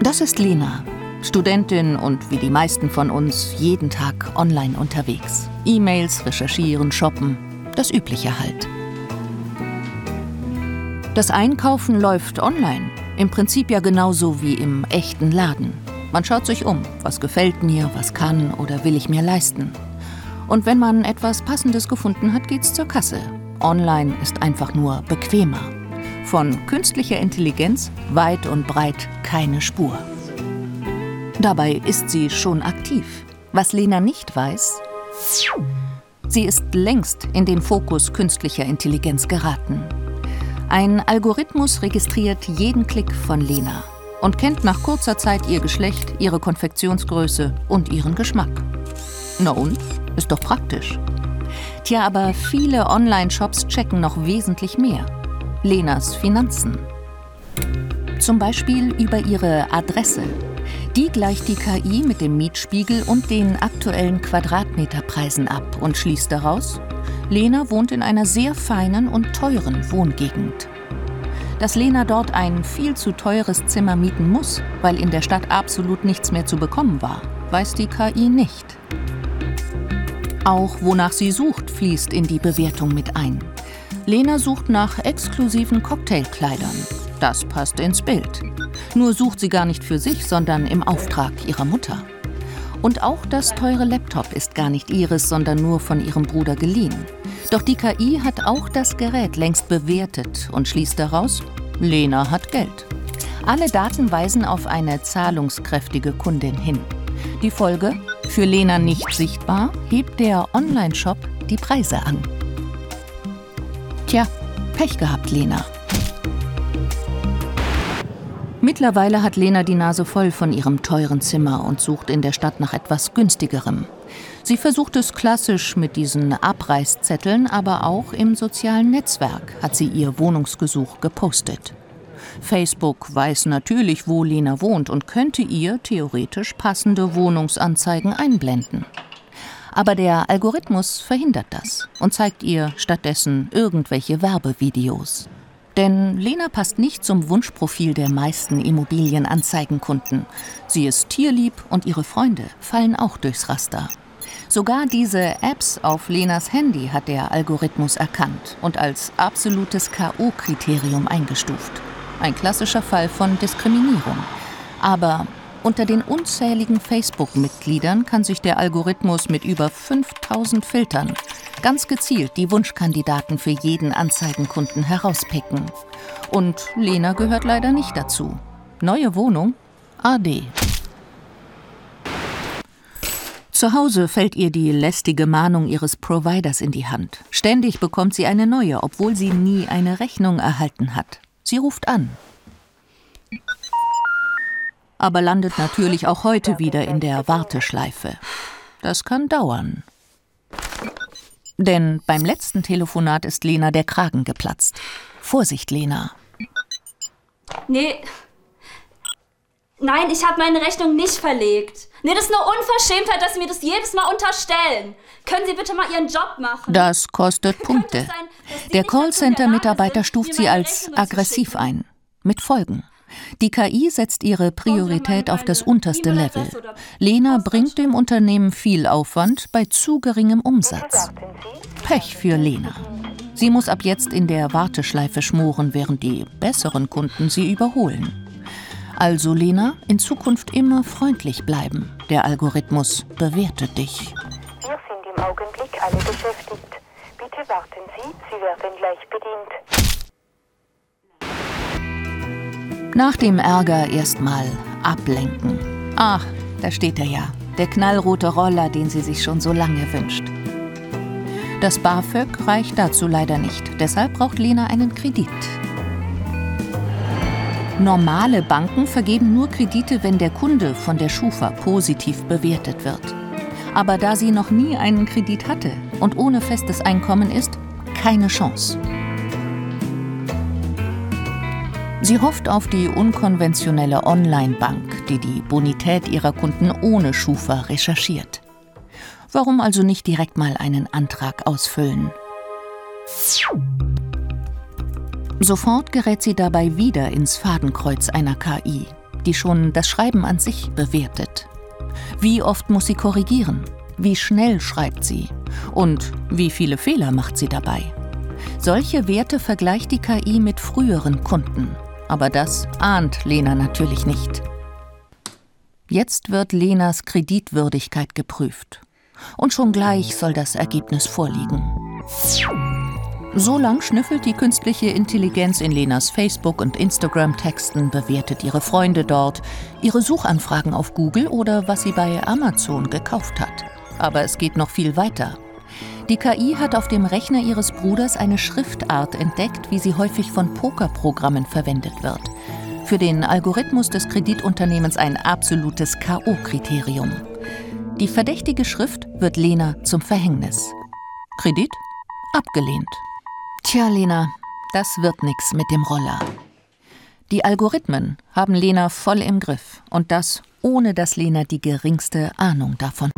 Das ist Lena, Studentin und wie die meisten von uns jeden Tag online unterwegs. E-Mails, recherchieren, shoppen, das Übliche halt. Das Einkaufen läuft online, im Prinzip ja genauso wie im echten Laden. Man schaut sich um, was gefällt mir, was kann oder will ich mir leisten. Und wenn man etwas Passendes gefunden hat, geht's zur Kasse. Online ist einfach nur bequemer. Von künstlicher Intelligenz weit und breit keine Spur. Dabei ist sie schon aktiv. Was Lena nicht weiß, sie ist längst in den Fokus künstlicher Intelligenz geraten. Ein Algorithmus registriert jeden Klick von Lena und kennt nach kurzer Zeit ihr Geschlecht, ihre Konfektionsgröße und ihren Geschmack. Na und? Ist doch praktisch. Tja, aber viele Online-Shops checken noch wesentlich mehr. Lenas Finanzen. Zum Beispiel über ihre Adresse. Die gleicht die KI mit dem Mietspiegel und den aktuellen Quadratmeterpreisen ab und schließt daraus, Lena wohnt in einer sehr feinen und teuren Wohngegend. Dass Lena dort ein viel zu teures Zimmer mieten muss, weil in der Stadt absolut nichts mehr zu bekommen war, weiß die KI nicht. Auch wonach sie sucht, fließt in die Bewertung mit ein. Lena sucht nach exklusiven Cocktailkleidern. Das passt ins Bild. Nur sucht sie gar nicht für sich, sondern im Auftrag ihrer Mutter. Und auch das teure Laptop ist gar nicht ihres, sondern nur von ihrem Bruder geliehen. Doch die KI hat auch das Gerät längst bewertet und schließt daraus, Lena hat Geld. Alle Daten weisen auf eine zahlungskräftige Kundin hin. Die Folge? Für Lena nicht sichtbar, hebt der Online-Shop die Preise an. Tja, Pech gehabt, Lena. Mittlerweile hat Lena die Nase voll von ihrem teuren Zimmer und sucht in der Stadt nach etwas günstigerem. Sie versucht es klassisch mit diesen Abreißzetteln, aber auch im sozialen Netzwerk hat sie ihr Wohnungsgesuch gepostet. Facebook weiß natürlich, wo Lena wohnt und könnte ihr theoretisch passende Wohnungsanzeigen einblenden. Aber der Algorithmus verhindert das und zeigt ihr stattdessen irgendwelche Werbevideos. Denn Lena passt nicht zum Wunschprofil der meisten Immobilienanzeigenkunden. Sie ist tierlieb und ihre Freunde fallen auch durchs Raster. Sogar diese Apps auf Lenas Handy hat der Algorithmus erkannt und als absolutes KO-Kriterium eingestuft. Ein klassischer Fall von Diskriminierung. Aber unter den unzähligen Facebook-Mitgliedern kann sich der Algorithmus mit über 5000 Filtern ganz gezielt die Wunschkandidaten für jeden Anzeigenkunden herauspicken. Und Lena gehört leider nicht dazu. Neue Wohnung? AD. Zu Hause fällt ihr die lästige Mahnung ihres Providers in die Hand. Ständig bekommt sie eine neue, obwohl sie nie eine Rechnung erhalten hat. Sie ruft an. Aber landet natürlich auch heute wieder in der Warteschleife. Das kann dauern. Denn beim letzten Telefonat ist Lena der Kragen geplatzt. Vorsicht, Lena. Nee. Nein, ich habe meine Rechnung nicht verlegt. Nee, das ist eine Unverschämtheit, dass Sie mir das jedes Mal unterstellen. Können Sie bitte mal Ihren Job machen? Das kostet Punkte. Sein, der Callcenter-Mitarbeiter stuft sie als aggressiv ein. Mit Folgen. Die KI setzt ihre Priorität auf das unterste Level. Lena bringt dem Unternehmen viel Aufwand bei zu geringem Umsatz. Pech für Lena. Sie muss ab jetzt in der Warteschleife schmoren, während die besseren Kunden sie überholen. Also Lena, in Zukunft immer freundlich bleiben. Der Algorithmus bewertet dich. Wir sind im Augenblick alle beschäftigt. Bitte warten Sie, Sie werden gleich bedient. Nach dem Ärger erstmal ablenken. Ach, da steht er ja. Der knallrote Roller, den sie sich schon so lange wünscht. Das BAföG reicht dazu leider nicht. Deshalb braucht Lena einen Kredit. Normale Banken vergeben nur Kredite, wenn der Kunde von der Schufa positiv bewertet wird. Aber da sie noch nie einen Kredit hatte und ohne festes Einkommen ist, keine Chance. Sie hofft auf die unkonventionelle Online-Bank, die die Bonität ihrer Kunden ohne Schufa recherchiert. Warum also nicht direkt mal einen Antrag ausfüllen? Sofort gerät sie dabei wieder ins Fadenkreuz einer KI. die schon das Schreiben an sich bewertet. Wie oft muss sie korrigieren? Wie schnell schreibt sie? Und wie viele Fehler macht sie dabei? Solche Werte vergleicht die KI mit früheren Kunden. Aber das ahnt Lena natürlich nicht. Jetzt wird Lenas Kreditwürdigkeit geprüft. Und schon gleich soll das Ergebnis vorliegen. So lang schnüffelt die künstliche Intelligenz in Lenas Facebook- und Instagram-Texten, bewertet ihre Freunde dort, ihre Suchanfragen auf Google oder was sie bei Amazon gekauft hat. Aber es geht noch viel weiter. Die KI hat auf dem Rechner ihres Bruders eine Schriftart entdeckt, wie sie häufig von Pokerprogrammen verwendet wird. Für den Algorithmus des Kreditunternehmens ein absolutes KO-Kriterium. Die verdächtige Schrift wird Lena zum Verhängnis. Kredit? Abgelehnt. Tja, Lena, das wird nix mit dem Roller. Die Algorithmen haben Lena voll im Griff und das ohne dass Lena die geringste Ahnung davon.